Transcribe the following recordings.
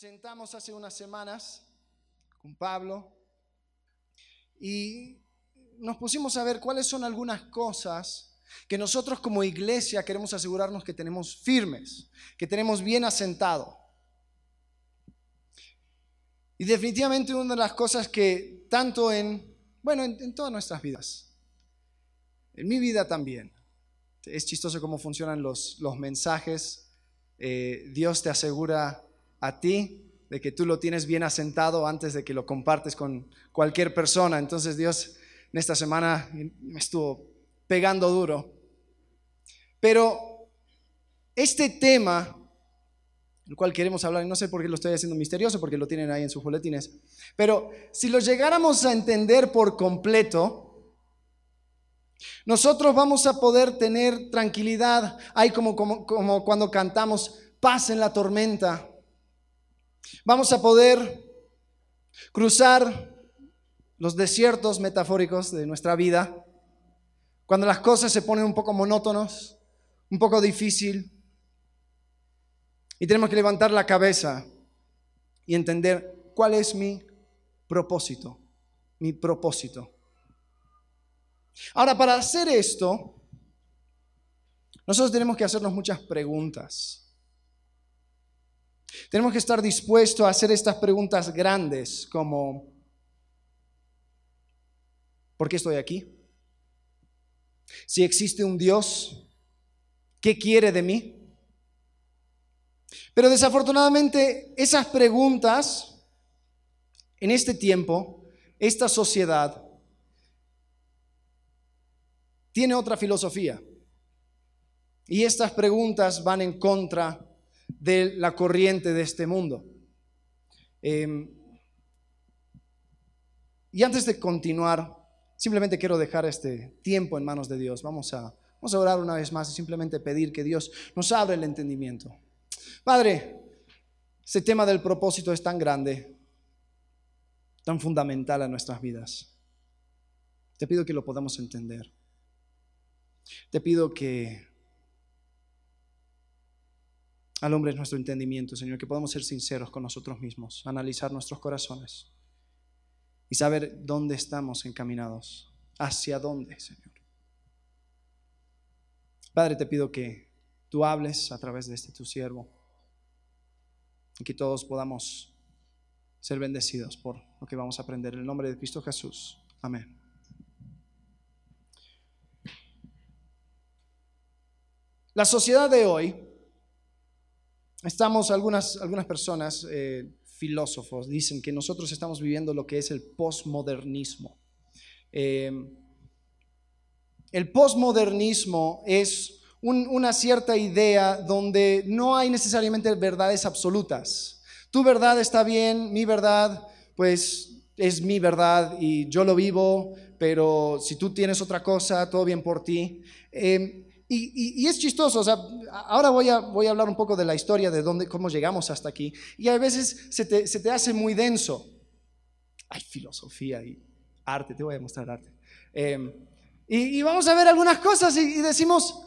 sentamos hace unas semanas con Pablo y nos pusimos a ver cuáles son algunas cosas que nosotros como iglesia queremos asegurarnos que tenemos firmes, que tenemos bien asentado. Y definitivamente una de las cosas que tanto en, bueno, en, todas nuestras vidas, en mi vida también, es chistoso cómo funcionan los, los mensajes, eh, Dios te asegura a ti, de que tú lo tienes bien asentado antes de que lo compartes con cualquier persona. Entonces Dios en esta semana me estuvo pegando duro. Pero este tema, el cual queremos hablar, y no sé por qué lo estoy haciendo misterioso, porque lo tienen ahí en sus boletines, pero si lo llegáramos a entender por completo, nosotros vamos a poder tener tranquilidad. Hay como, como, como cuando cantamos paz en la tormenta. Vamos a poder cruzar los desiertos metafóricos de nuestra vida cuando las cosas se ponen un poco monótonos, un poco difícil, y tenemos que levantar la cabeza y entender cuál es mi propósito, mi propósito. Ahora, para hacer esto, nosotros tenemos que hacernos muchas preguntas. Tenemos que estar dispuestos a hacer estas preguntas grandes como, ¿por qué estoy aquí? Si existe un Dios, ¿qué quiere de mí? Pero desafortunadamente esas preguntas en este tiempo, esta sociedad, tiene otra filosofía. Y estas preguntas van en contra de la corriente de este mundo. Em, y antes de continuar, simplemente quiero dejar este tiempo en manos de Dios. Vamos a, vamos a orar una vez más y simplemente pedir que Dios nos abra el entendimiento. Padre, ese tema del propósito es tan grande, tan fundamental a nuestras vidas. Te pido que lo podamos entender. Te pido que al hombre es nuestro entendimiento, Señor, que podamos ser sinceros con nosotros mismos, analizar nuestros corazones y saber dónde estamos encaminados, hacia dónde, Señor. Padre, te pido que tú hables a través de este tu siervo y que todos podamos ser bendecidos por lo que vamos a aprender. En el nombre de Cristo Jesús. Amén. La sociedad de hoy Estamos, algunas, algunas personas, eh, filósofos, dicen que nosotros estamos viviendo lo que es el posmodernismo. Em, el posmodernismo es una cierta idea donde no hay necesariamente verdades absolutas. Tu verdad está bien, mi verdad, pues es mi verdad y yo lo vivo, pero si tú tienes otra cosa, todo bien por ti. Em, y, es chistoso, o sea, ahora voy a, voy a hablar un poco de la historia, de dónde, cómo llegamos hasta aquí. Y a veces se te, se te hace muy denso. Hay filosofía y arte, te voy a mostrar arte. Em, y, vamos a ver algunas cosas y, decimos,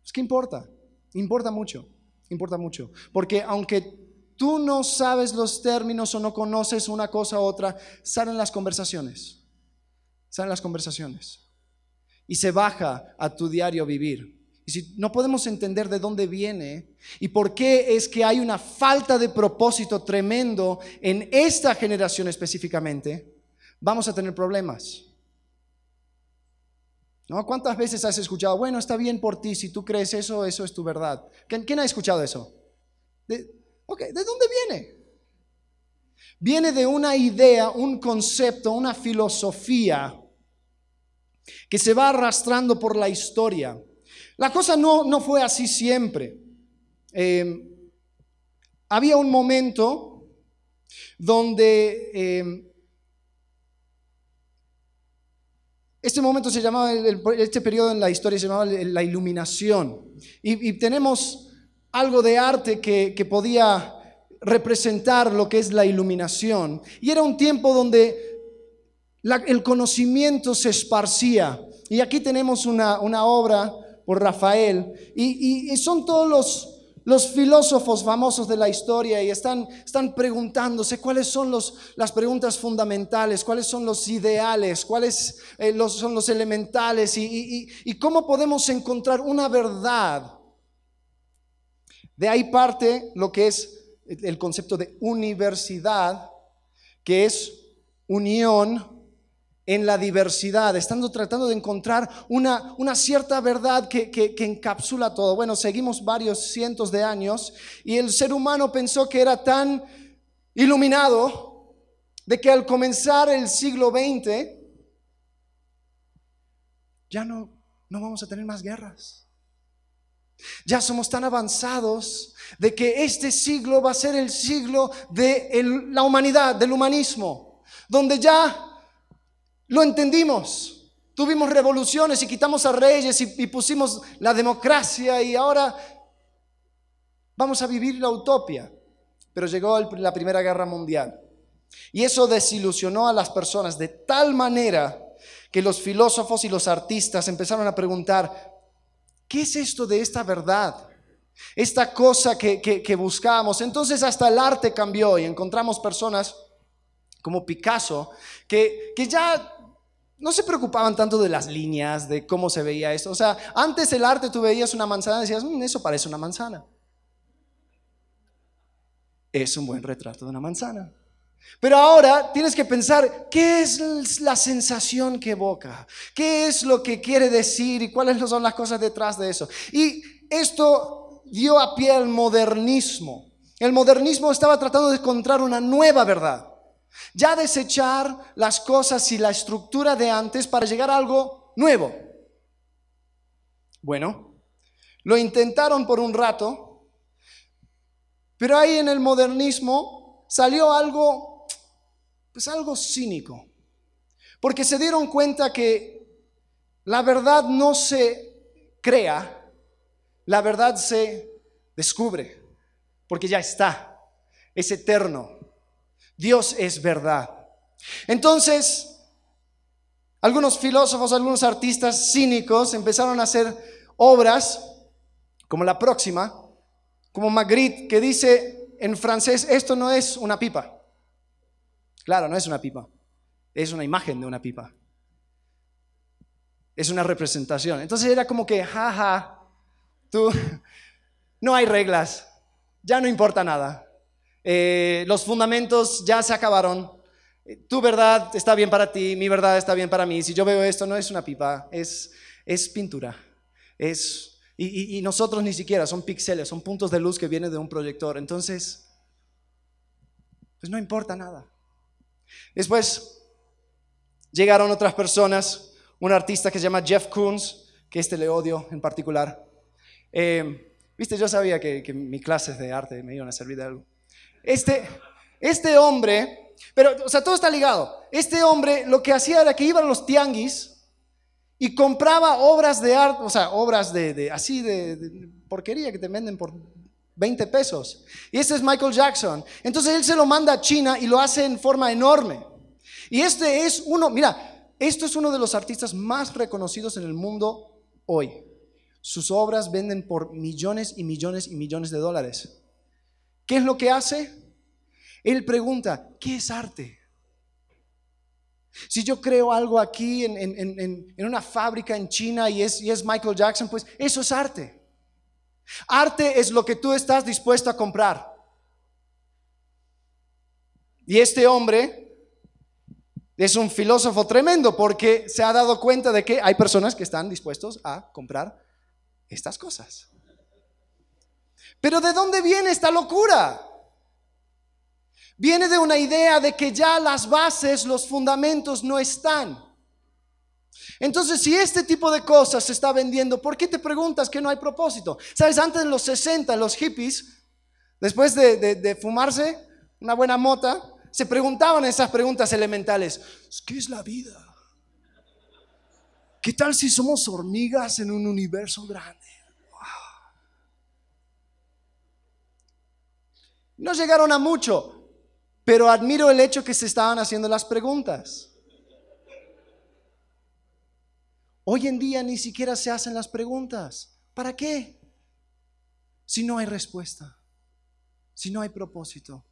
pues, ¿qué importa? Importa mucho, importa mucho. Porque aunque tú no sabes los términos o no conoces una cosa u otra, salen las conversaciones. Salen las conversaciones y se baja a tu diario vivir. Y si no podemos entender de dónde viene y por qué es que hay una falta de propósito tremendo en esta generación específicamente, vamos a tener problemas. ¿No? ¿Cuántas veces has escuchado, bueno, está bien por ti, si tú crees eso, eso es tu verdad? ¿Quién, ha escuchado eso? ¿De, ¿De dónde viene? Viene de una idea, un concepto, una filosofía que se va arrastrando por la historia. La cosa no, no fue así siempre. Eh, había un momento donde eh, este momento se llamaba, este periodo en la historia se llamaba la iluminación. Y, tenemos algo de arte que, que podía representar lo que es la iluminación. Y era un tiempo donde el conocimiento se esparcía. Y aquí tenemos una, obra por Rafael. Y, son todos los filósofos famosos de la historia y están, preguntándose cuáles son las preguntas fundamentales, cuáles son los ideales, cuáles eh, son los elementales y cómo podemos encontrar una verdad. De ahí parte lo que es el concepto de universidad, que es unión en la diversidad, estando tratando de encontrar una, una cierta verdad que, que, encapsula todo. Bueno, seguimos varios cientos de años y el ser humano pensó que era tan iluminado de que al comenzar el siglo XX ya no, no vamos a tener más guerras. Ya somos tan avanzados de que este siglo va a ser el siglo de la humanidad, del humanismo, donde ya lo entendimos. Tuvimos revoluciones y quitamos a reyes y, pusimos la democracia y ahora vamos a vivir la utopia. Pero llegó la Primera Guerra Mundial. Y eso desilusionó a las personas de tal manera que los filósofos y los artistas empezaron a preguntar, ¿qué es esto de esta verdad? Esta cosa que, buscamos. Entonces hasta el arte cambió y encontramos personas como Picasso que ya no se preocupaban tanto de las líneas, de cómo se veía esto. O sea, antes el arte tú veías una manzana y decías, mm, eso parece una manzana. Es un buen retrato de una manzana. Pero ahora tienes que pensar qué es la sensación que evoca, qué es lo que quiere decir y cuáles son las cosas detrás de eso. Y esto dio a pie al modernismo. El modernismo estaba tratando de encontrar una nueva verdad. Ya desechar las cosas y la estructura de antes para llegar a algo nuevo. Bueno, lo intentaron por un rato, pero ahí en el modernismo salió algo, pues algo cínico, porque se dieron cuenta que la verdad no se crea, la verdad se descubre, porque ya está, es eterno. Dios es verdad. Entonces, algunos filósofos, algunos artistas cínicos empezaron a hacer obras como la próxima, como Magritte, que dice en francés, esto no es una pipa. Claro, no es una pipa, es una imagen de una pipa. Es una representación. Entonces era como que, jaja, tú, no hay reglas, ya no importa nada. Eh, los fundamentos ya se acabaron. Tu verdad está bien para ti, mi verdad está bien para mí. Si yo veo esto, no es una pipa, es, es pintura. Es, y, y nosotros ni siquiera, son píxeles, son puntos de luz que vienen de un proyector. Entonces, pues no importa nada. Después llegaron otras personas, un artista que se llama Jeff Koons, que este le odio en particular. Eh, viste, yo sabía que, que mis clases de arte me iban a servir de algo. Este, este hombre, pero, o sea, todo está ligado. Este hombre lo que hacía era que iba a los tianguis y compraba obras de arte, o sea, obras de, así de, porquería que te venden por 20 pesos. Y este es Michael Jackson. Entonces él se lo manda a China y lo hace en forma enorme. Y este es uno, mira, esto es uno de los artistas más reconocidos en el mundo hoy. Sus obras venden por millones y millones y millones de dólares. ¿Qué es lo que hace? Él pregunta, ¿qué es arte? Si yo creo algo aquí en, una fábrica en China y es, y es Michael Jackson, pues eso es arte. Arte es lo que tú estás dispuesto a comprar. Y este hombre es un filósofo tremendo porque se ha dado cuenta de que hay personas que están dispuestos a comprar estas cosas. Pero ¿de dónde viene esta locura? Viene de una idea de que ya las bases, los fundamentos no están. Entonces, si este tipo de cosas se está vendiendo, ¿por qué te preguntas que no hay propósito? Sabes, antes en los 60, los hippies, después de, fumarse una buena mota, se preguntaban esas preguntas elementales. ¿Qué es la vida? ¿Qué tal si somos hormigas en un universo grande? No llegaron a mucho, pero admiro el hecho que se estaban haciendo las preguntas. Hoy en día ni siquiera se hacen las preguntas. ¿Para qué? si no hay respuesta? Si no hay propósito.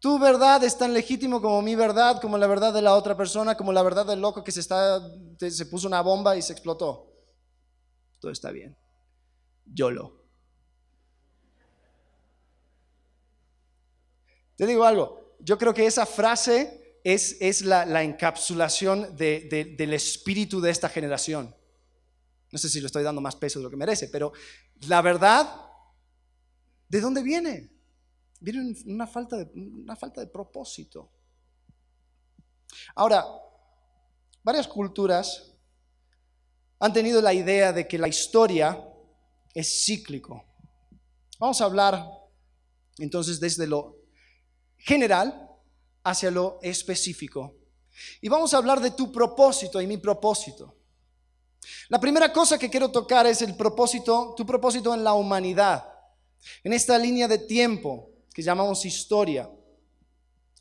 Tu verdad es tan legítimo como mi verdad, como la verdad de la otra persona, como la verdad del loco que se, está, se puso una bomba y se explotó. Todo está bien. YOLO. Te digo algo, yo creo que esa frase es, es la, encapsulación del espíritu de esta generación. No sé si le estoy dando más peso de lo que merece, pero la verdad, ¿de dónde viene? Viene una falta de, una falta de propósito. Ahora, varias culturas han tenido la idea de que la historia es cíclico. Vamos a hablar entonces desde lo general hacia lo específico. Y vamos a hablar de tu propósito y mi propósito. La primera cosa que quiero tocar es el propósito, tu propósito en la humanidad, en esta línea de tiempo que llamamos historia.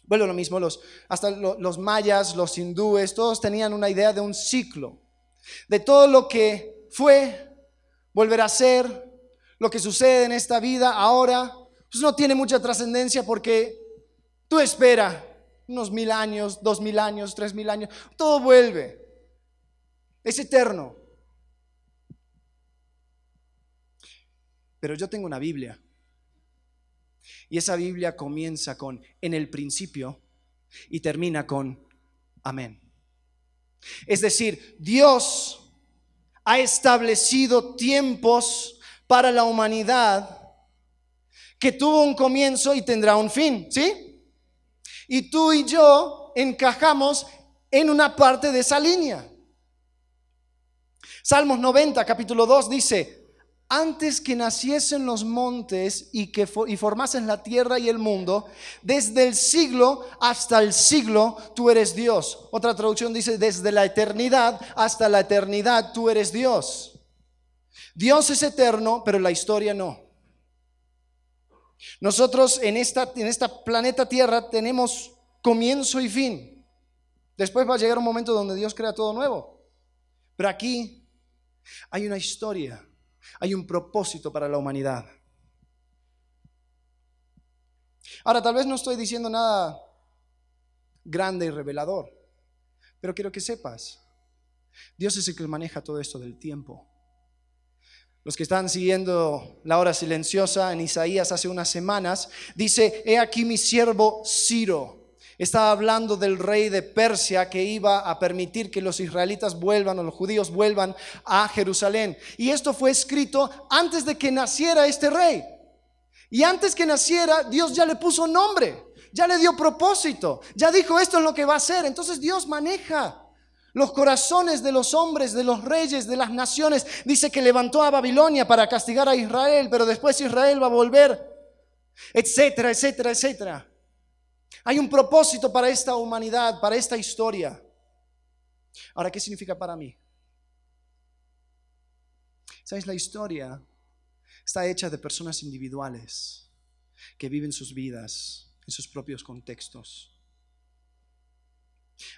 Bueno, lo mismo, los, hasta los mayas, los hindúes, todos tenían una idea de un ciclo, de todo lo que fue, volverá a ser, lo que sucede en esta vida ahora, pues no tiene mucha trascendencia porque tú espera unos mil años, dos mil años, tres mil años, todo vuelve. Es eterno. Pero yo tengo una Biblia. Y esa Biblia comienza con en el principio y termina con amén. Es decir, Dios ha establecido tiempos para la humanidad que tuvo un comienzo y tendrá un fin, ¿sí? Y tú y yo encajamos en una parte de esa línea. Salmos 90, capítulo 2 dice, antes que naciesen los montes y que y formasen la tierra y el mundo, desde el siglo hasta el siglo tú eres Dios. Otra traducción dice, desde la eternidad hasta la eternidad tú eres Dios. Dios es eterno, pero la historia no. Nosotros en esta, en esta planeta Tierra tenemos comienzo y fin. Después va a llegar un momento donde Dios crea todo nuevo. Pero aquí hay una historia, hay un propósito para la humanidad. Ahora, tal vez no estoy diciendo nada grande y revelador, pero quiero que sepas, Dios es el que maneja todo esto del tiempo. Los que están siguiendo la hora silenciosa en Isaías hace unas semanas, dice, he aquí mi siervo Ciro estaba hablando del rey de Persia que iba a permitir que los israelitas vuelvan o los judíos vuelvan a Jerusalén. Y esto fue escrito antes de que naciera este rey. Y antes que naciera, Dios ya le puso nombre, ya le dio propósito, ya dijo esto es lo que va a hacer. Entonces Dios maneja los corazones de los hombres, de los reyes, de las naciones. Dice que levantó a Babilonia para castigar a Israel, pero después Israel va a volver, etcétera, etcétera, etcétera. Hay un propósito para esta humanidad, para esta historia. Ahora, ¿qué significa para mí? ¿Sabes? La historia está hecha de personas individuales que viven sus vidas en sus propios contextos.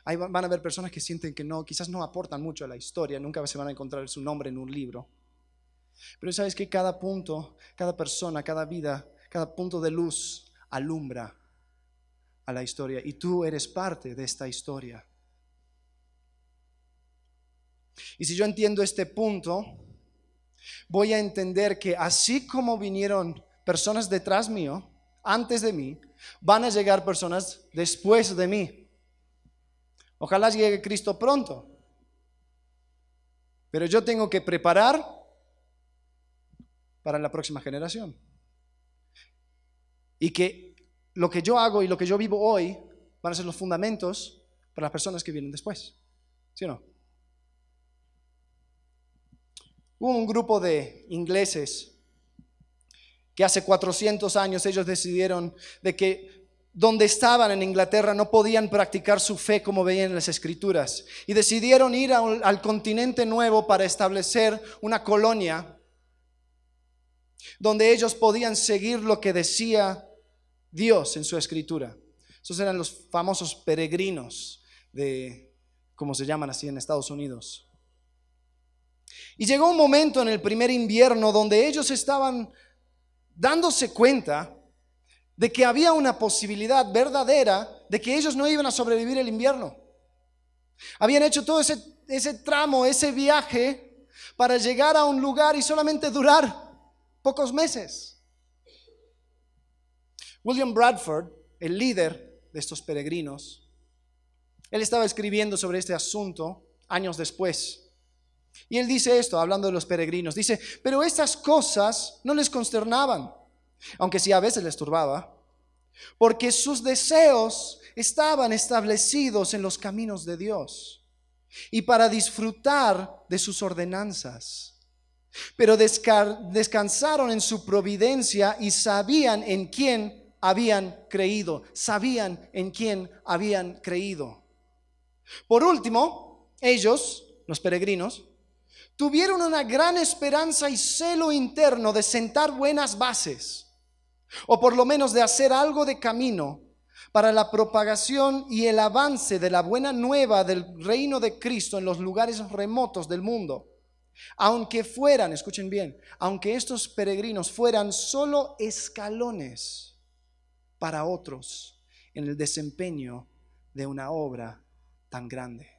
Ahí van a haber personas que sienten que no, quizás no aportan mucho a la historia, nunca se van a encontrar su nombre en un libro. Pero sabes que cada punto, cada persona, cada vida, cada punto de luz alumbra a la historia y tú eres parte de esta historia. Y si yo entiendo este punto, voy a entender que así como vinieron personas detrás mío, antes de mí, van a llegar personas después de mí. Ojalá llegue Cristo pronto. Pero yo tengo que preparar para la próxima generación. Y que lo que yo hago y lo que yo vivo hoy van a ser los fundamentos para las personas que vienen después. ¿Sí o no? Hubo un grupo de ingleses que hace 400 años ellos decidieron de que donde estaban en Inglaterra no podían practicar su fe como veían en las escrituras y decidieron ir al continente nuevo para establecer una colonia donde ellos podían seguir lo que decía Dios en su escritura. Esos eran los famosos peregrinos de, como se llaman así en Estados Unidos. Y llegó un momento en el primer invierno donde ellos estaban dándose cuenta de que había una posibilidad verdadera de que ellos no iban a sobrevivir el invierno. Habían hecho todo ese, tramo, ese viaje para llegar a un lugar y solamente durar pocos meses. William Bradford, el líder de estos peregrinos, él estaba escribiendo sobre este asunto años después. Y él dice esto, hablando de los peregrinos, dice, pero estas cosas no les consternaban, aunque sí a veces les turbaba, porque sus deseos estaban establecidos en los caminos de Dios y para disfrutar de sus ordenanzas. Pero descansaron en su providencia y sabían en quién habían creído, sabían en quién habían creído. Por último, ellos, los peregrinos, tuvieron una gran esperanza y celo interno de sentar buenas bases, o por lo menos de hacer algo de camino para la propagación y el avance de la buena nueva del reino de Cristo en los lugares remotos del mundo. Aunque fueran, escuchen bien, aunque estos peregrinos fueran solo escalones para otros en el desempeño de una obra tan grande.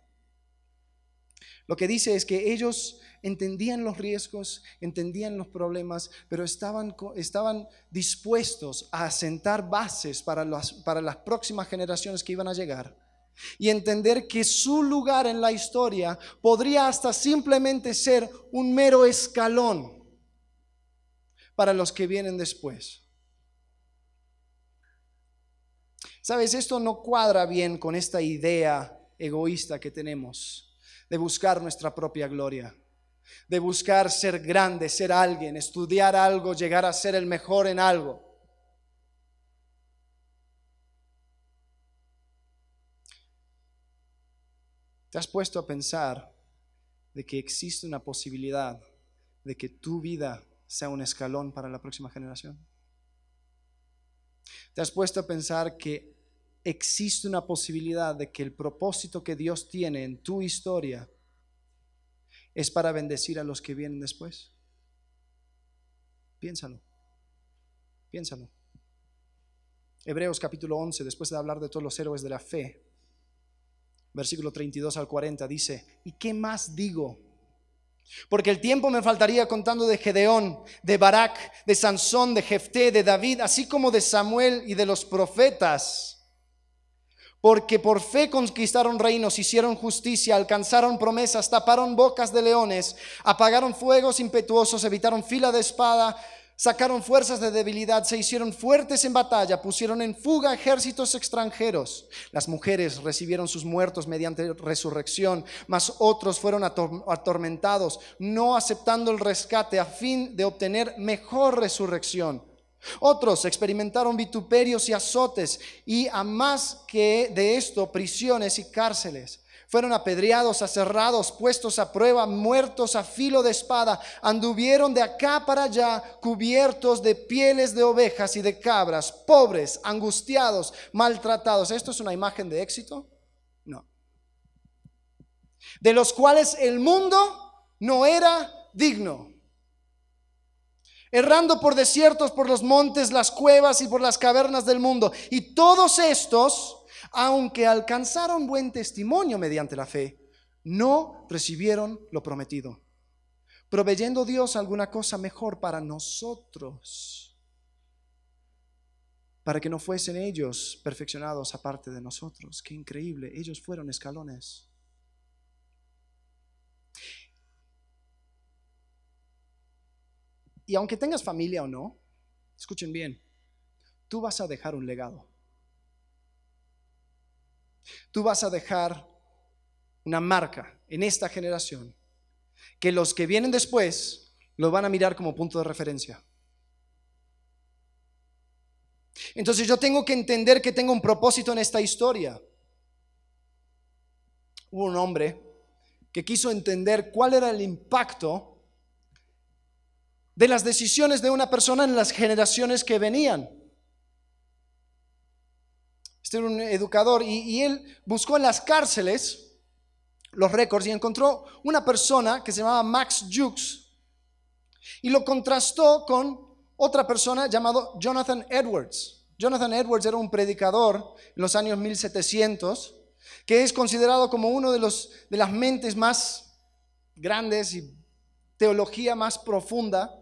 Lo que dice es que ellos entendían los riesgos, entendían los problemas, pero estaban, estaban dispuestos a sentar bases para las, para las próximas generaciones que iban a llegar y entender que su lugar en la historia podría hasta simplemente ser un mero escalón para los que vienen después. Sabes, esto no cuadra bien con esta idea egoísta que tenemos de buscar nuestra propia gloria, de buscar ser grande, ser alguien, estudiar algo, llegar a ser el mejor en algo. ¿Te has puesto a pensar de que existe una posibilidad de que tu vida sea un escalón para la próxima generación? ¿Te has puesto a pensar que existe una posibilidad de que el propósito que Dios tiene en tu historia es para bendecir a los que vienen después? Piénsalo, piénsalo. Hebreos capítulo 11, después de hablar de todos los héroes de la fe, versículo 32 al 40, dice, ¿y qué más digo? Porque el tiempo me faltaría contando de Gedeón, de Barak, de Sansón, de Jefté, de David, así como de Samuel y de los profetas porque por fe conquistaron reinos, hicieron justicia, alcanzaron promesas, taparon bocas de leones, apagaron fuegos impetuosos, evitaron fila de espada, sacaron fuerzas de debilidad, se hicieron fuertes en batalla, pusieron en fuga ejércitos extranjeros. Las mujeres recibieron sus muertos mediante resurrección, mas otros fueron atormentados, no aceptando el rescate a fin de obtener mejor resurrección. Otros experimentaron vituperios y azotes y a más que de esto, prisiones y cárceles. Fueron apedreados, aserrados, puestos a prueba, muertos a filo de espada. Anduvieron de acá para allá cubiertos de pieles de ovejas y de cabras, pobres, angustiados, maltratados. ¿Esto es una imagen de éxito? No. De los cuales el mundo no era digno errando por desiertos, por los montes, las cuevas y por las cavernas del mundo. Y todos estos, aunque alcanzaron buen testimonio mediante la fe, no recibieron lo prometido, proveyendo Dios alguna cosa mejor para nosotros, para que no fuesen ellos perfeccionados aparte de nosotros. Qué increíble, ellos fueron escalones. Y aunque tengas familia o no, escuchen bien, tú vas a dejar un legado. Tú vas a dejar una marca en esta generación que los que vienen después lo van a mirar como punto de referencia. Entonces yo tengo que entender que tengo un propósito en esta historia. Hubo un hombre que quiso entender cuál era el impacto de las decisiones de una persona en las generaciones que venían. Este era un educador y, él buscó en las cárceles los récords y encontró una persona que se llamaba Max Jukes y lo contrastó con otra persona llamado Jonathan Edwards. Jonathan Edwards era un predicador en los años 1700 que es considerado como uno de, los, de las mentes más grandes y teología más profunda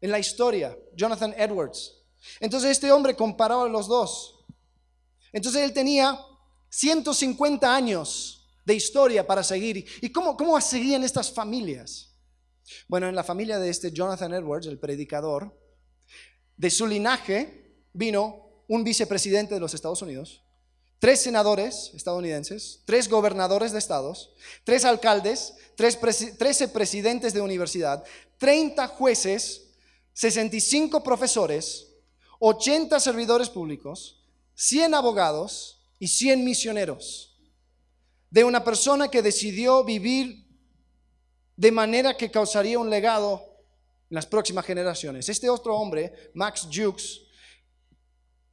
en la historia, Jonathan Edwards. Entonces este hombre comparaba los dos. Entonces él tenía 150 años de historia para seguir. ¿Y cómo, cómo seguían estas familias? Bueno, en la familia de este Jonathan Edwards, el predicador, de su linaje vino un vicepresidente de los Estados Unidos, tres senadores estadounidenses, tres gobernadores de estados, tres alcaldes, tres 13 presidentes de universidad, 30 jueces, 65 profesores, 80 servidores públicos, 100 abogados y 100 misioneros. De una persona que decidió vivir de manera que causaría un legado en las próximas generaciones. Este otro hombre, Max Jukes,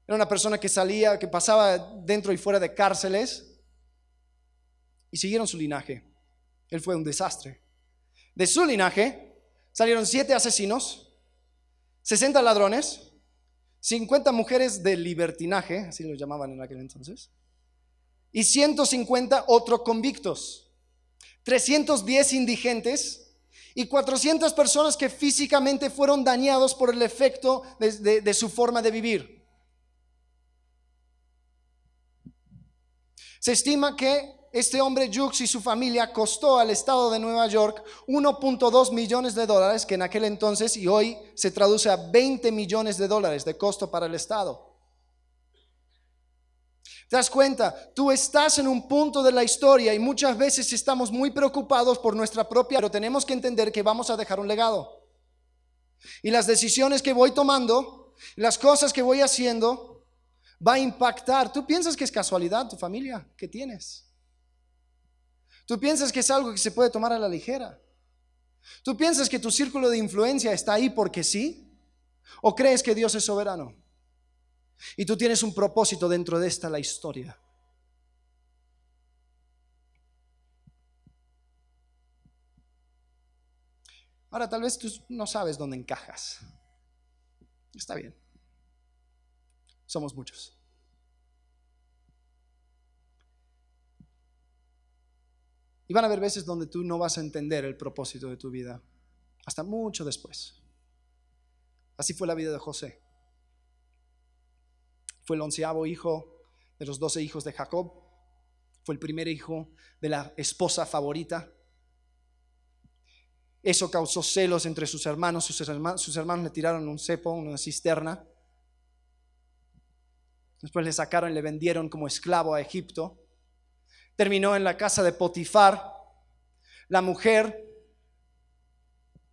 era una persona que salía, que pasaba dentro y fuera de cárceles y siguieron su linaje. Él fue un desastre. De su linaje salieron siete asesinos, 60 ladrones, 50 mujeres de libertinaje, así lo llamaban en aquel entonces, y 150 otros convictos, 310 indigentes y 400 personas que físicamente fueron dañados por el efecto de, de su forma de vivir. Se estima que este hombre Jux y su familia costó al estado de Nueva York 1.2 millones de dólares, que en aquel entonces y hoy se traduce a 20 millones de dólares de costo para el estado. ¿Te das cuenta? Tú estás en un punto de la historia y muchas veces estamos muy preocupados por nuestra propia, pero tenemos que entender que vamos a dejar un legado. Y las decisiones que voy tomando, las cosas que voy haciendo, va a impactar. ¿Tú piensas que es casualidad tu familia que tienes? ¿Tú piensas que es algo que se puede tomar a la ligera? ¿Tú piensas que tu círculo de influencia está ahí porque sí? ¿O crees que Dios es soberano? Y tú tienes un propósito dentro de esta la historia. Ahora tal vez tú no sabes dónde encajas. Está bien somos muchos. Y van a haber veces donde tú no vas a entender el propósito de tu vida, hasta mucho después. Así fue la vida de José. Fue el onceavo hijo de los doce hijos de Jacob. Fue el primer hijo de la esposa favorita. Eso causó celos entre sus hermanos. Sus hermanos, le tiraron un cepo, una cisterna. Después le sacaron y le vendieron como esclavo a Egipto. Terminó en la casa de Potifar. La mujer,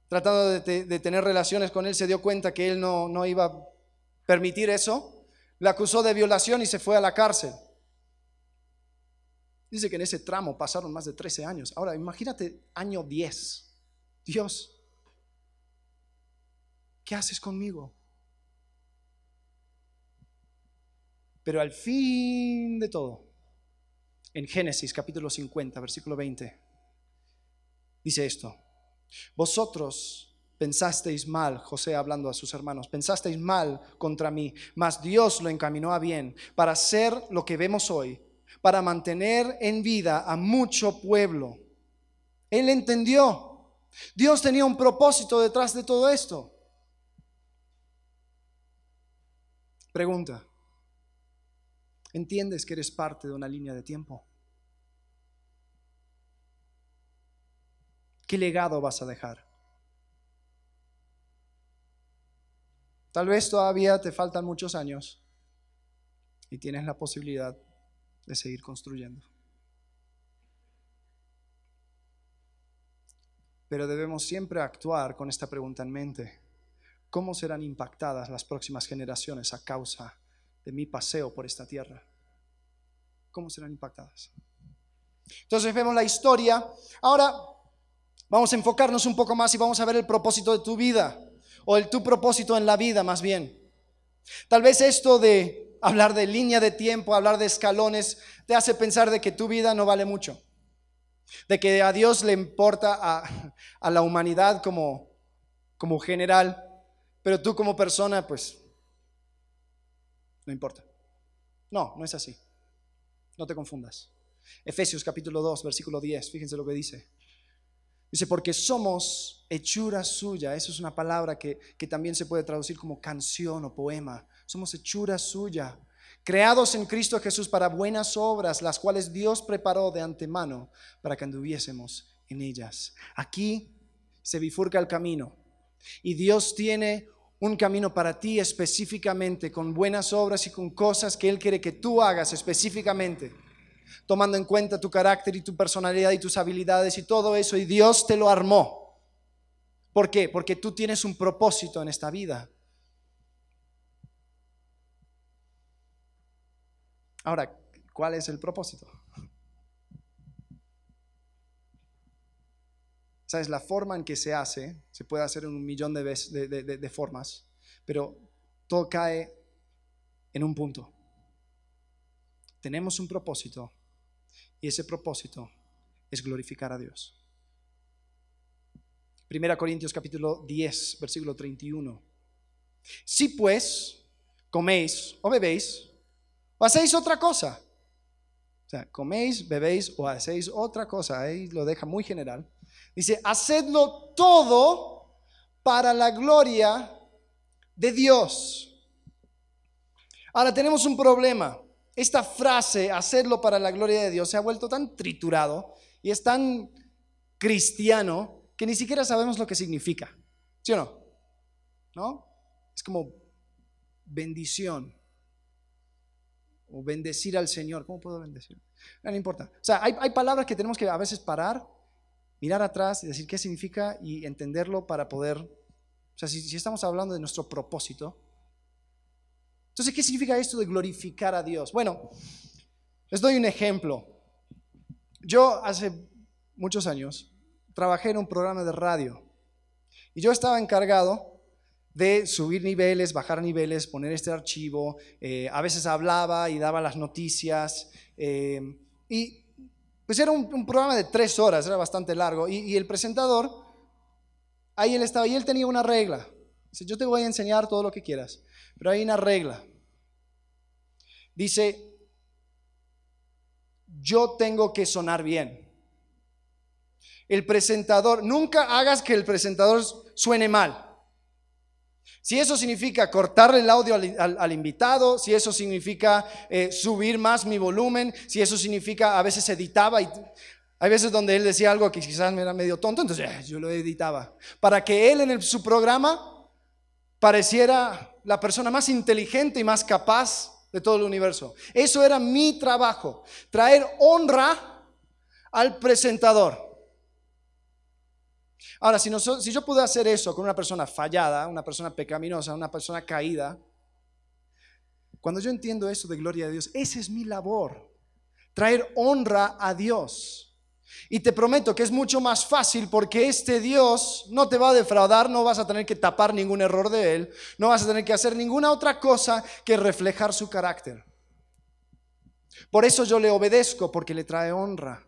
tratando de, tener relaciones con él, se dio cuenta que él no, no iba a permitir eso. La acusó de violación y se fue a la cárcel. Dice que en ese tramo pasaron más de 13 años. Ahora, imagínate año 10. Dios, ¿qué haces conmigo? Pero al fin de todo, en Génesis capítulo 50, versículo 20, dice esto, vosotros pensasteis mal, José hablando a sus hermanos, pensasteis mal contra mí, mas Dios lo encaminó a bien para hacer lo que vemos hoy, para mantener en vida a mucho pueblo. Él entendió, Dios tenía un propósito detrás de todo esto. Pregunta, entiendes que eres parte de una línea de tiempo. ¿Qué legado vas a dejar? Tal vez todavía te faltan muchos años y tienes la posibilidad de seguir construyendo. Pero debemos siempre actuar con esta pregunta en mente. ¿Cómo serán impactadas las próximas generaciones a causa de mi paseo por esta tierra. ¿Cómo serán impactadas? Entonces vemos la historia. Ahora vamos a enfocarnos un poco más y vamos a ver el propósito de tu vida, o el tu propósito en la vida más bien. Tal vez esto de hablar de línea de tiempo, hablar de escalones, te hace pensar de que tu vida no vale mucho. de que a Dios le importa a, la humanidad como, como general, pero tú como persona, pues, no importa. No, no es así. No te confundas. Efesios capítulo 2, versículo 10, fíjense lo que dice. Dice, porque somos hechura suya. Eso es una palabra que, que también se puede traducir como canción o poema. Somos hechura suya creados en Cristo Jesús para buenas obras, las cuales Dios preparó de antemano para que anduviésemos en ellas. Aquí se bifurca el camino y Dios tiene un camino para ti específicamente, con buenas obras y con cosas que Él quiere que tú hagas específicamente, tomando en cuenta tu carácter y tu personalidad y tus habilidades y todo eso, y Dios te lo armó. ¿Por qué? Porque tú tienes un propósito en esta vida. Ahora, ¿cuál es el propósito? ¿Sabes? La forma en que se hace, se puede hacer en un millón de, de, formas, pero todo cae en un punto. Tenemos un propósito y ese propósito es glorificar a Dios. Primera Corintios capítulo 10, versículo 31. Si pues coméis o bebéis o hacéis otra cosa. O sea, coméis, bebéis o hacéis otra cosa. Ahí lo deja muy general. Dice, hacedlo todo para la gloria de Dios. Ahora tenemos un problema. Esta frase, hacerlo para la gloria de Dios, se ha vuelto tan triturado y es tan cristiano que ni siquiera sabemos lo que significa. ¿Sí o no? ¿No? Es como bendición o bendecir al Señor. ¿Cómo puedo bendecir? No, importa. O sea, hay, palabras que tenemos que a veces parar, mirar atrás y decir qué significa y entenderlo para poder, o sea, si, estamos hablando de nuestro propósito, entonces, ¿qué significa esto de glorificar a Dios? Bueno, les doy un ejemplo. Yo hace muchos años trabajé en un programa de radio y yo estaba encargado de subir niveles, bajar niveles, poner este archivo. Eh, a veces hablaba y daba las noticias. Eh, y pues era un, programa de tres horas, era bastante largo. Y, el presentador, ahí él estaba, y él tenía una regla. Dice, yo te voy a enseñar todo lo que quieras, pero hay una regla. Dice, yo tengo que sonar bien. El presentador, nunca hagas que el presentador suene mal. Si eso significa cortarle el audio al, invitado, si eso significa eh, subir más mi volumen, si eso significa, a veces editaba y hay veces donde él decía algo que quizás me era medio tonto, entonces eh, yo lo editaba. Para que él en su programa pareciera la persona más inteligente y más capaz de todo el universo. Eso era mi trabajo, traer honra al presentador. Ahora, si, yo pude hacer eso con una persona fallada, una persona pecaminosa, una persona caída, cuando yo entiendo eso de gloria a Dios, esa es mi labor, traer honra a Dios. Y te prometo que es mucho más fácil porque este Dios no te va a defraudar, no vas a tener que tapar ningún error de Él, no vas a tener que hacer ninguna otra cosa que reflejar su carácter. Por eso yo le obedezco, porque le trae honra.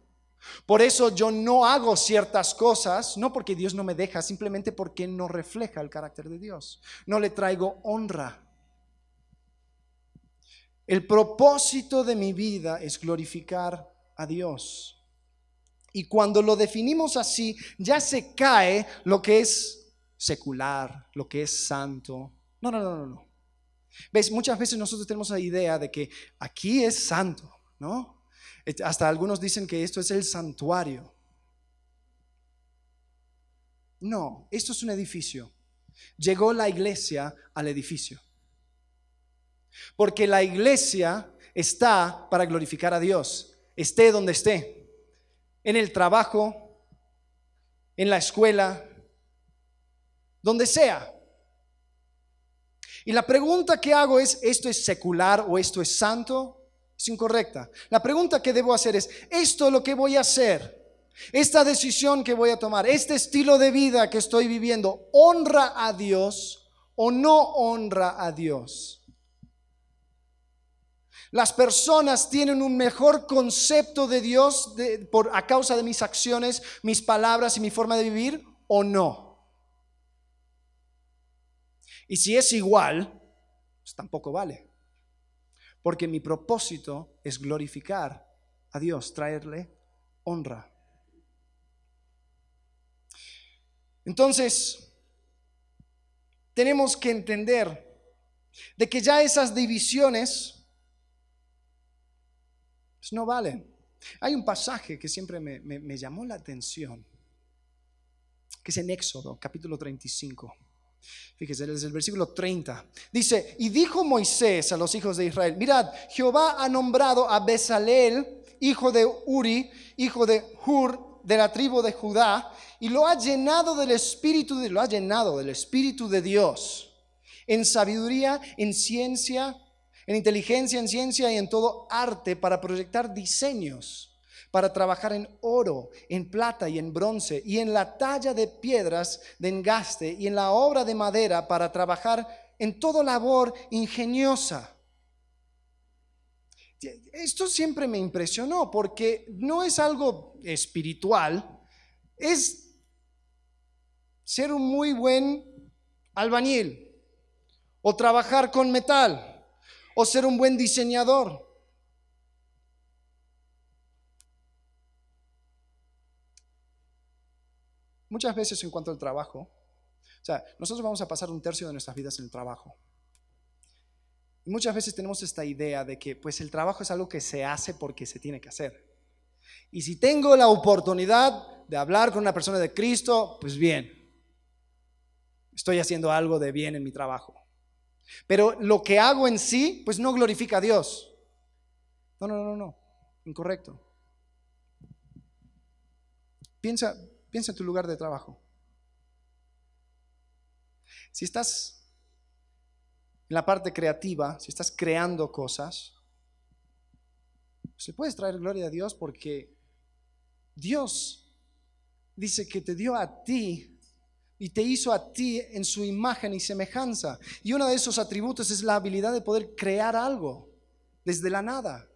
Por eso yo no hago ciertas cosas, no porque Dios no me deja, simplemente porque no refleja el carácter de Dios. No le traigo honra. El propósito de mi vida es glorificar a Dios. Y cuando lo definimos así, ya se cae lo que es secular, lo que es santo. No, no, no, no, no. ¿Ves? Muchas veces nosotros tenemos la idea de que aquí es santo, ¿no? Hasta algunos dicen que esto es el santuario. No, esto es un edificio. Llegó la iglesia al edificio. Porque la iglesia está para glorificar a Dios, esté donde esté, en el trabajo, en la escuela, donde sea. Y la pregunta que hago es, ¿esto es secular o esto es santo? Es incorrecta. La pregunta que debo hacer es, ¿esto lo que voy a hacer? Esta decisión que voy a tomar, este estilo de vida que estoy viviendo, ¿honra a Dios o no honra a Dios? Las personas tienen un mejor concepto de Dios por, a causa de mis acciones, mis palabras y mi forma de vivir o no. Y si es igual, pues tampoco vale. Porque mi propósito es glorificar a Dios, traerle honra. Entonces, tenemos que entender de que ya esas divisiones pues, no valen. Hay un pasaje que siempre me, me llamó la atención, que es en Éxodo, capítulo 35. Fíjese, desde el versículo 30. Dice, y dijo Moisés a los hijos de Israel, mirad, Jehová ha nombrado a Bezalel, hijo de Uri, hijo de Hur, de la tribu de Judá, y lo ha llenado del espíritu lo ha llenado del espíritu de Dios, en sabiduría, en ciencia, en inteligencia, en ciencia y en todo arte para proyectar diseños para trabajar en oro, en plata y en bronce, y en la talla de piedras de engaste, y en la obra de madera para trabajar en toda labor ingeniosa. Esto siempre me impresionó porque no es algo espiritual, es ser un muy buen albañil, o trabajar con metal, o ser un buen diseñador. Muchas veces en cuanto al trabajo, o sea, nosotros vamos a pasar un tercio de nuestras vidas en el trabajo. Muchas veces tenemos esta idea de que pues el trabajo es algo que se hace porque se tiene que hacer. Y si tengo la oportunidad de hablar con una persona de Cristo, pues bien, estoy haciendo algo de bien en mi trabajo. Pero lo que hago en sí, pues no glorifica a Dios. No, no, no, no, incorrecto. Piensa, Piensa en tu lugar de trabajo. Si estás en la parte creativa, si estás creando cosas, se puedes traer gloria a Dios porque Dios dice que te dio a ti y te hizo a ti en su imagen y semejanza. Y uno de esos atributos es la habilidad de poder crear algo desde la nada.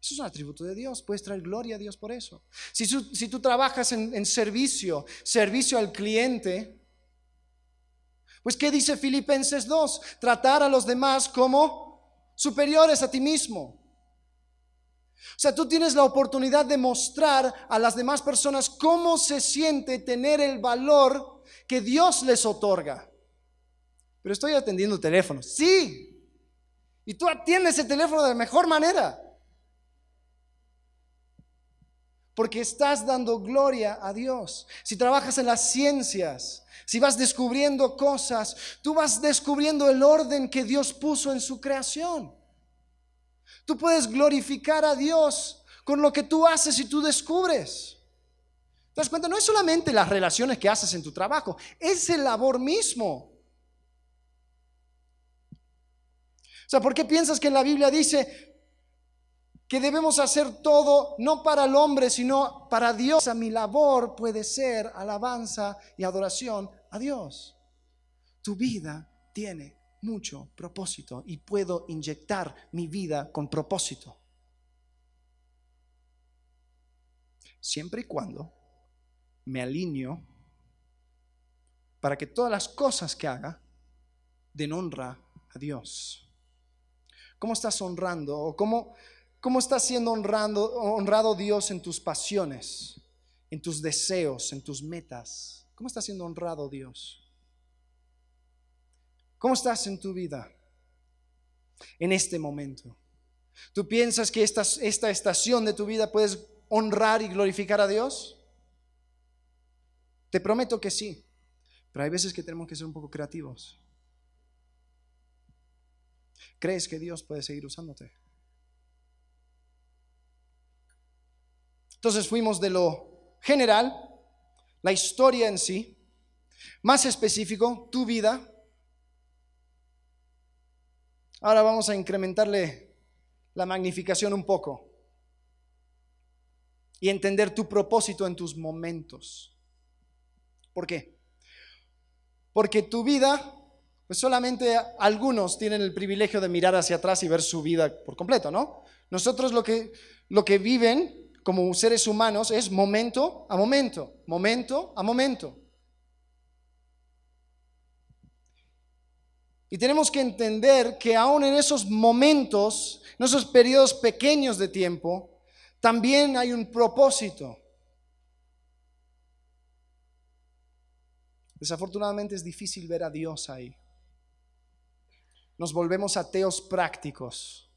Eso es un atributo de Dios, puedes traer gloria a Dios por eso. Si, tú trabajas en, en servicio, servicio al cliente, pues ¿qué dice Filipenses 2? Tratar a los demás como superiores a ti mismo. O sea, tú tienes la oportunidad de mostrar a las demás personas cómo se siente tener el valor que Dios les otorga. Pero estoy atendiendo teléfonos. Sí. Y tú atiendes el teléfono de la mejor manera porque estás dando gloria a Dios. Si trabajas en las ciencias, si vas descubriendo cosas, tú vas descubriendo el orden que Dios puso en su creación. Tú puedes glorificar a Dios con lo que tú haces y tú descubres. ¿Te das cuenta? No es solamente las relaciones que haces en tu trabajo, es el labor mismo. O sea, ¿por qué piensas que en la Biblia dice, que debemos hacer todo no para el hombre, sino para Dios. Mi labor puede ser alabanza y adoración a Dios. Tu vida tiene mucho propósito y puedo inyectar mi vida con propósito. Siempre y cuando me alineo para que todas las cosas que haga den honra a Dios. ¿Cómo estás honrando o cómo ¿Cómo estás siendo honrado Dios en tus pasiones, en tus deseos, en tus metas? ¿Cómo estás siendo honrado Dios? ¿Cómo estás en tu vida en este momento? ¿Tú piensas que esta, esta estación de tu vida puedes honrar y glorificar a Dios? Te prometo que sí, pero hay veces que tenemos que ser un poco creativos. ¿Crees que Dios puede seguir usándote? Entonces fuimos de lo general, la historia en sí, más específico, tu vida. Ahora vamos a incrementarle la magnificación un poco y entender tu propósito en tus momentos. ¿Por qué? Porque tu vida pues solamente algunos tienen el privilegio de mirar hacia atrás y ver su vida por completo, ¿no? Nosotros lo que, lo que viven como seres humanos es momento a momento, momento a momento. Y tenemos que entender que aún en esos momentos, en esos periodos pequeños de tiempo, también hay un propósito. Desafortunadamente es difícil ver a Dios ahí. Nos volvemos ateos prácticos.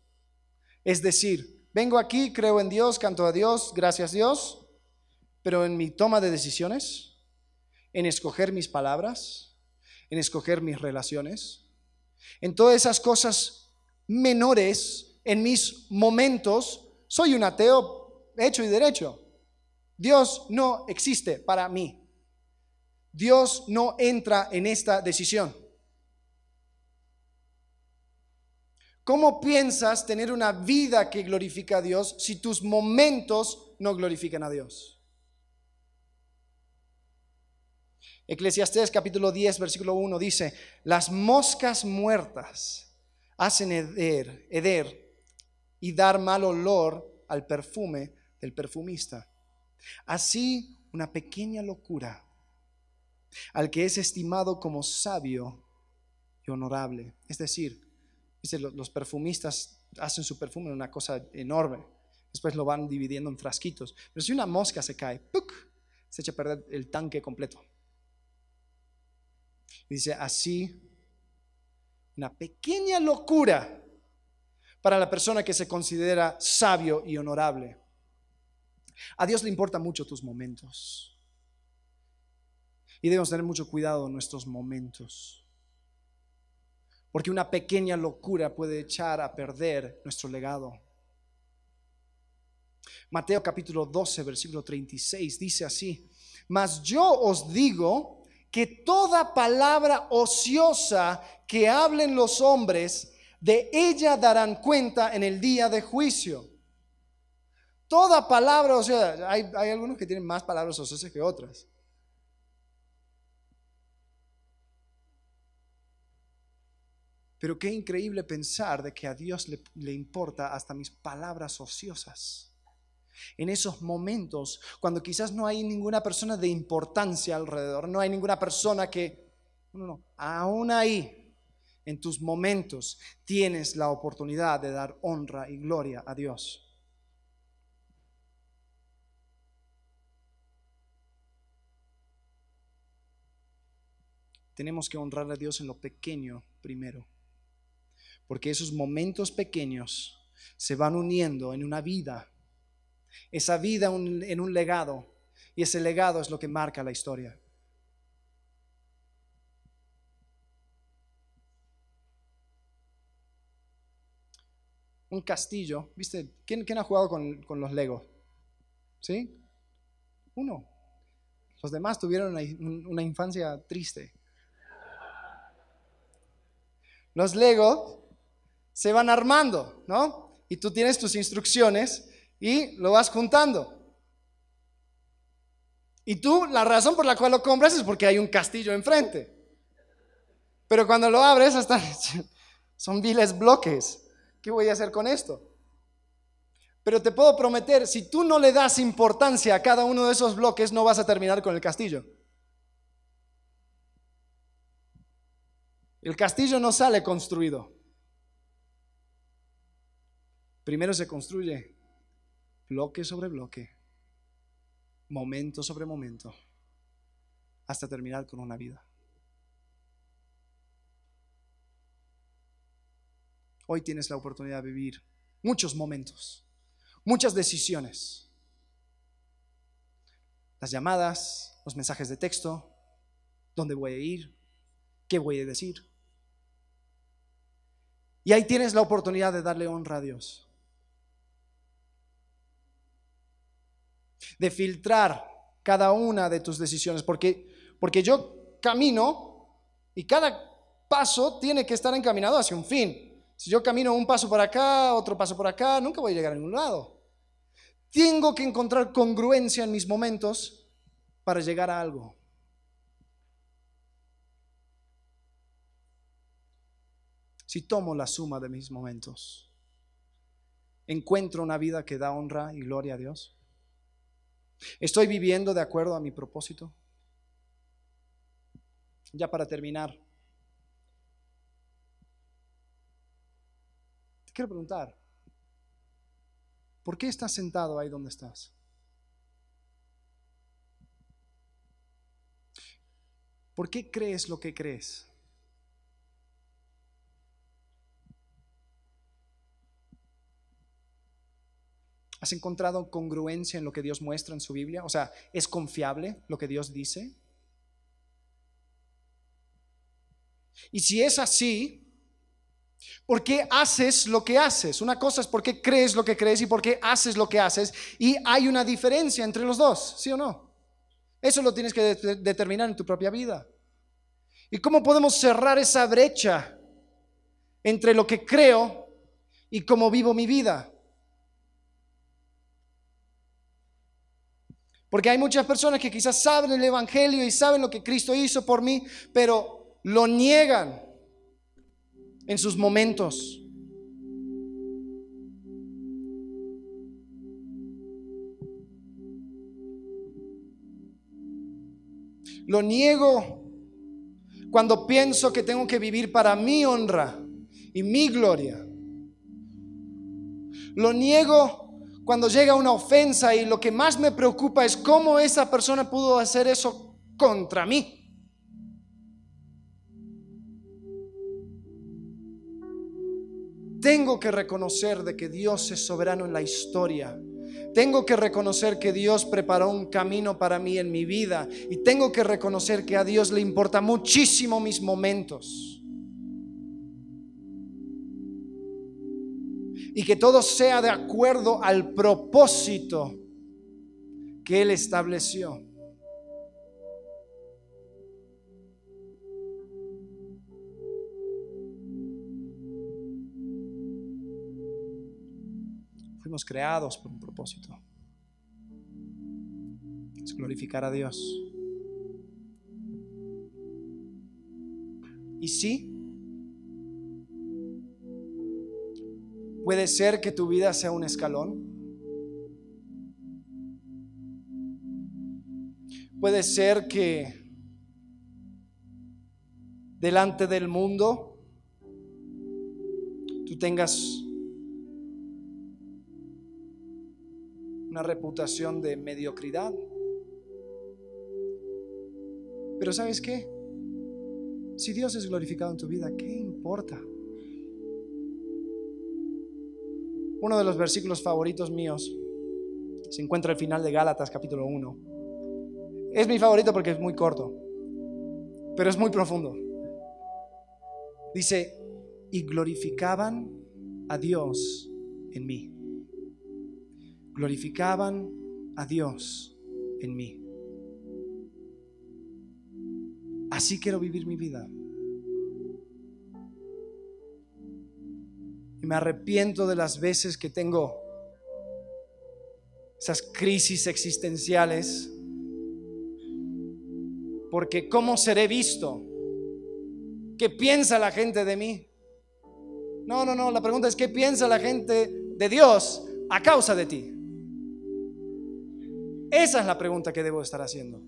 Es decir, vengo aquí, creo en Dios, canto a Dios, gracias Dios, pero en mi toma de decisiones, en escoger mis palabras, en escoger mis relaciones, en todas esas cosas menores, en mis momentos, soy un ateo hecho y derecho. Dios no existe para mí. Dios no entra en esta decisión. ¿Cómo piensas tener una vida que glorifica a Dios si tus momentos no glorifican a Dios? Eclesiastés capítulo 10, versículo 1 dice, las moscas muertas hacen heder, heder y dar mal olor al perfume del perfumista. Así una pequeña locura al que es estimado como sabio y honorable. Es decir, los perfumistas hacen su perfume en una cosa enorme, después lo van dividiendo en frasquitos, pero si una mosca se cae, se echa a perder el tanque completo. Dice, así, una pequeña locura para la persona que se considera sabio y honorable. A Dios le importan mucho tus momentos. Y debemos tener mucho cuidado en nuestros momentos. Porque una pequeña locura puede echar a perder nuestro legado. Mateo capítulo 12, versículo 36 dice así, mas yo os digo que toda palabra ociosa que hablen los hombres, de ella darán cuenta en el día de juicio. Toda palabra ociosa, hay, hay algunos que tienen más palabras ociosas que otras. Pero qué increíble pensar de que a Dios le, importa hasta mis palabras ociosas. En esos momentos, cuando quizás no hay ninguna persona de importancia alrededor, no hay ninguna persona que... No, no, aún ahí, en tus momentos, tienes la oportunidad de dar honra y gloria a Dios. Tenemos que honrar a Dios en lo pequeño primero porque esos momentos pequeños se van uniendo en una vida, esa vida en un legado, y ese legado es lo que marca la historia. Un castillo, ¿viste? ¿Quién, ha jugado con, los Legos? ¿Sí? Uno. Los demás tuvieron una, infancia triste. Los Legos se van armando, ¿no? Y tú tienes tus instrucciones y lo vas juntando. Y tú, la razón por la cual lo compras es porque hay un castillo enfrente. Pero cuando lo abres, hasta son viles bloques. ¿Qué voy a hacer con esto? Pero te puedo prometer, si tú no le das importancia a cada uno de esos bloques, no vas a terminar con el castillo. El castillo no sale construido. Primero se construye bloque sobre bloque, momento sobre momento, hasta terminar con una vida. Hoy tienes la oportunidad de vivir muchos momentos, muchas decisiones. Las llamadas, los mensajes de texto, dónde voy a ir, qué voy a decir. Y ahí tienes la oportunidad de darle honra a Dios. De filtrar cada una de tus decisiones, porque, porque yo camino y cada paso tiene que estar encaminado hacia un fin. Si yo camino un paso por acá, otro paso por acá, nunca voy a llegar a ningún lado. Tengo que encontrar congruencia en mis momentos para llegar a algo. si tomo la suma de mis momentos? ¿Encuentro una vida que da honra y gloria a Dios? ¿Estoy viviendo de acuerdo a mi propósito? Ya para terminar, te quiero preguntar, ¿por qué estás sentado ahí donde estás? ¿Por qué crees lo que crees? ¿Has encontrado congruencia en lo que Dios muestra en su Biblia? O sea, ¿es confiable lo que Dios dice? Y si es así, ¿por qué haces lo que haces? Una cosa es por qué crees lo que crees y por qué haces lo que haces. Y hay una diferencia entre los dos, ¿sí o no? Eso lo tienes que determinar en tu propia vida. ¿Y cómo podemos cerrar esa brecha entre lo que creo y cómo vivo mi vida? Porque hay muchas personas que quizás saben el Evangelio y saben lo que Cristo hizo por mí, pero lo niegan en sus momentos. Lo niego cuando pienso que tengo que vivir para mi honra y mi gloria. Lo niego cuando llega una ofensa y lo que más me preocupa es cómo esa persona pudo hacer eso contra mí. Tengo que reconocer de que Dios es soberano en la historia tengo que reconocer que Dios preparó un camino para mí en mi vida y tengo que reconocer que a Dios le importa muchísimo mis momentos. Y que todo sea de acuerdo al propósito que Él estableció. Fuimos creados por un propósito. Es glorificar a Dios. Y sí, puede ser que tu vida sea un escalón. Puede ser que delante del mundo tú tengas una reputación de mediocridad. Pero ¿sabes qué? Si Dios es glorificado en tu vida, ¿qué importa? Uno de los versículos favoritos míos se encuentra al final de Gálatas capítulo 1. Es mi favorito porque es muy corto, pero es muy profundo. Dice, y glorificaban a Dios en mí glorificaban a Dios en mí. Así quiero vivir mi vida. Y me arrepiento de las veces que tengo esas crisis existenciales. Porque ¿cómo seré visto? ¿Qué piensa la gente de mí? No, no, no, la pregunta es ¿qué piensa la gente de Dios a causa de ti? Esa es la pregunta que debo estar haciendo.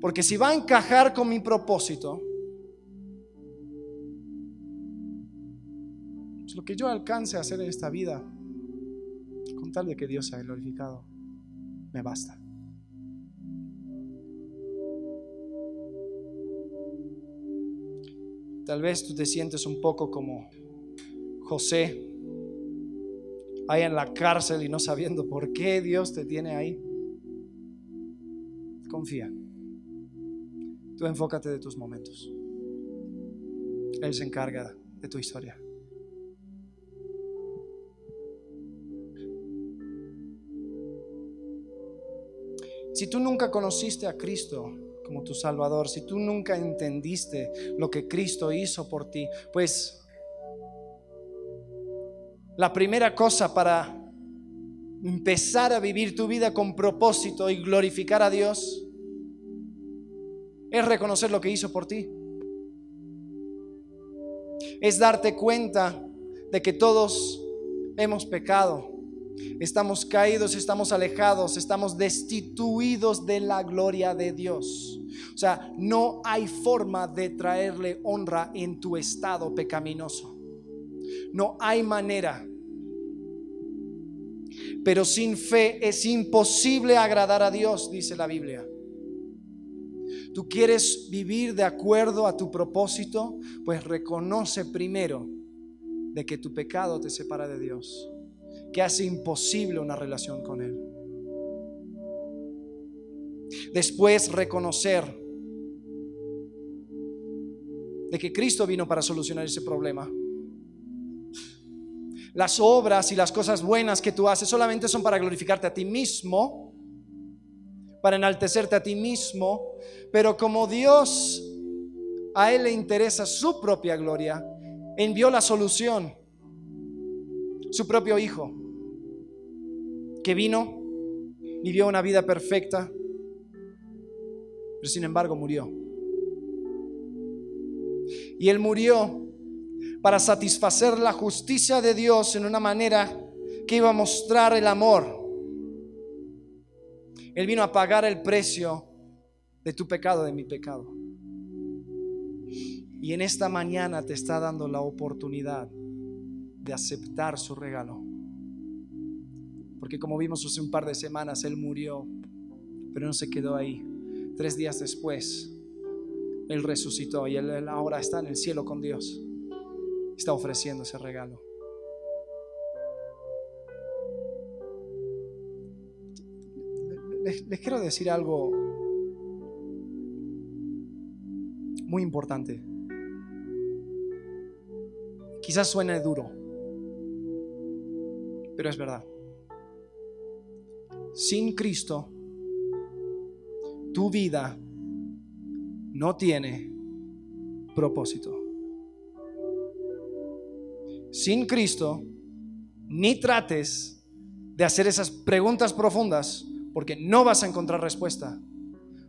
Porque si va a encajar con mi propósito, lo que yo alcance a hacer en esta vida, con tal de que Dios sea glorificado, me basta. Tal vez tú te sientes un poco como José ahí en la cárcel y no sabiendo por qué Dios te tiene ahí. Confía. Tú enfócate de tus momentos. Él se encarga de tu historia. Si tú nunca conociste a Cristo como tu Salvador, si tú nunca entendiste lo que Cristo hizo por ti, pues la primera cosa para empezar a vivir tu vida con propósito y glorificar a Dios es reconocer lo que hizo por ti. es darte cuenta de que todos hemos pecado. Estamos caídos, estamos alejados, estamos destituidos de la gloria de Dios. O sea, no hay forma de traerle honra en tu estado pecaminoso. No hay manera. Pero sin fe es imposible agradar a Dios, dice la Biblia. Tú quieres vivir de acuerdo a tu propósito, pues reconoce primero de que tu pecado te separa de Dios, que hace imposible una relación con Él. Después reconocer de que Cristo vino para solucionar ese problema. Las obras y las cosas buenas que tú haces solamente son para glorificarte a ti mismo para enaltecerte a ti mismo, pero como Dios a Él le interesa su propia gloria, envió la solución, su propio Hijo, que vino, vivió una vida perfecta, pero sin embargo murió. Y Él murió para satisfacer la justicia de Dios en una manera que iba a mostrar el amor él vino a pagar el precio de tu pecado, de mi pecado. Y en esta mañana te está dando la oportunidad de aceptar su regalo. Porque como vimos hace un par de semanas, Él murió, pero no se quedó ahí. Tres días después, Él resucitó y Él ahora está en el cielo con Dios. Está ofreciendo ese regalo. les, quiero decir algo muy importante. Quizás suene duro, pero es verdad. Sin Cristo, tu vida no tiene propósito. Sin Cristo, ni trates de hacer esas preguntas profundas porque no vas a encontrar respuesta.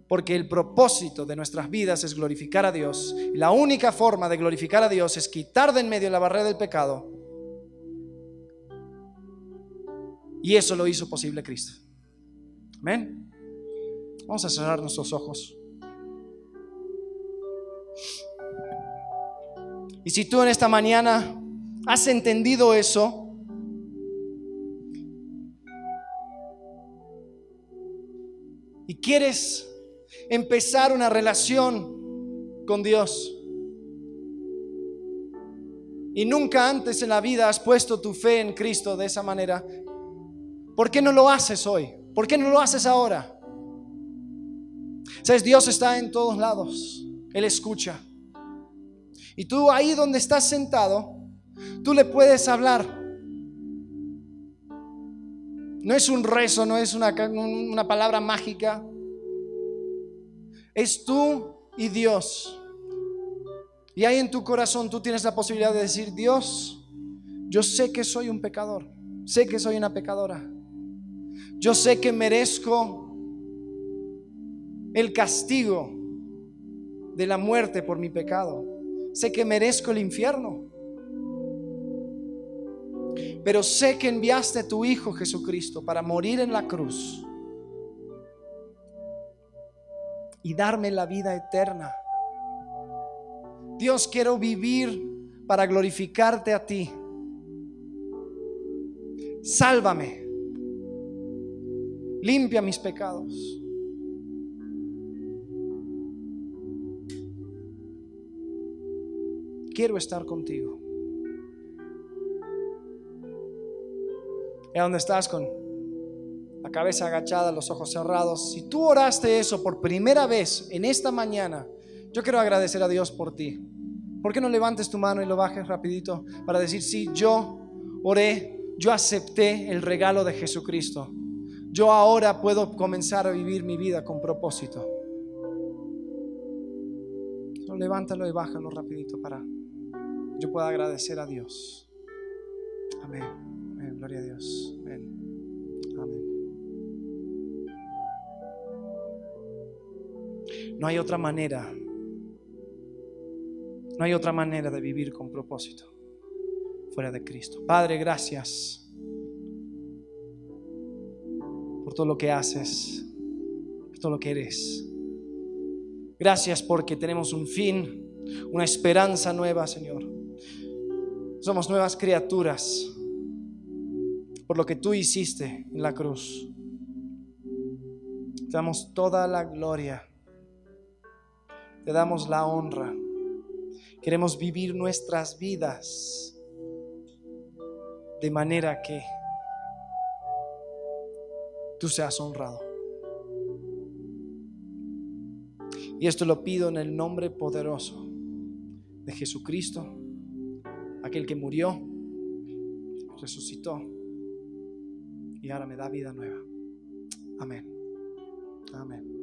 Porque el propósito de nuestras vidas es glorificar a Dios. La única forma de glorificar a Dios es quitar de en medio la barrera del pecado. Y eso lo hizo posible Cristo. Amén. Vamos a cerrar nuestros ojos. Y si tú en esta mañana has entendido eso, y quieres empezar una relación con Dios y nunca antes en la vida has puesto tu fe en Cristo de esa manera, ¿por qué no lo haces hoy? ¿Por qué no lo haces ahora? Sabes, Dios está en todos lados, Él escucha. Y tú ahí donde estás sentado, tú le puedes hablar. No es un rezo, no es una, una palabra mágica. Es tú y Dios. Y ahí en tu corazón tú tienes la posibilidad de decir, Dios, yo sé que soy un pecador, sé que soy una pecadora. Yo sé que merezco el castigo de la muerte por mi pecado. Sé que merezco el infierno pero sé que enviaste a tu Hijo Jesucristo para morir en la cruz y darme la vida eterna. Dios, quiero vivir para glorificarte a ti. Sálvame. Limpia mis pecados. Quiero estar contigo. donde estás con la cabeza agachada, los ojos cerrados. Si tú oraste eso por primera vez en esta mañana, yo quiero agradecer a Dios por ti. ¿Por qué no levantes tu mano y lo bajes rapidito para decir, sí, yo oré, yo acepté el regalo de Jesucristo. Yo ahora puedo comenzar a vivir mi vida con propósito. levántalo y bájalo rapidito para yo pueda agradecer a Dios. Amén. Gloria a Dios. Amén. No hay otra manera No hay otra manera de vivir con propósito fuera de Cristo. Padre, gracias por todo lo que haces, por todo lo que eres. Gracias porque tenemos un fin, una esperanza nueva, Señor. Somos nuevas criaturas por lo que tú hiciste en la cruz. Te damos toda la gloria. Te damos la honra. Queremos vivir nuestras vidas de manera que tú seas honrado. Y esto lo pido en el nombre poderoso de Jesucristo, aquel que murió, resucitó y ahora me da vida nueva. Amén. Amén.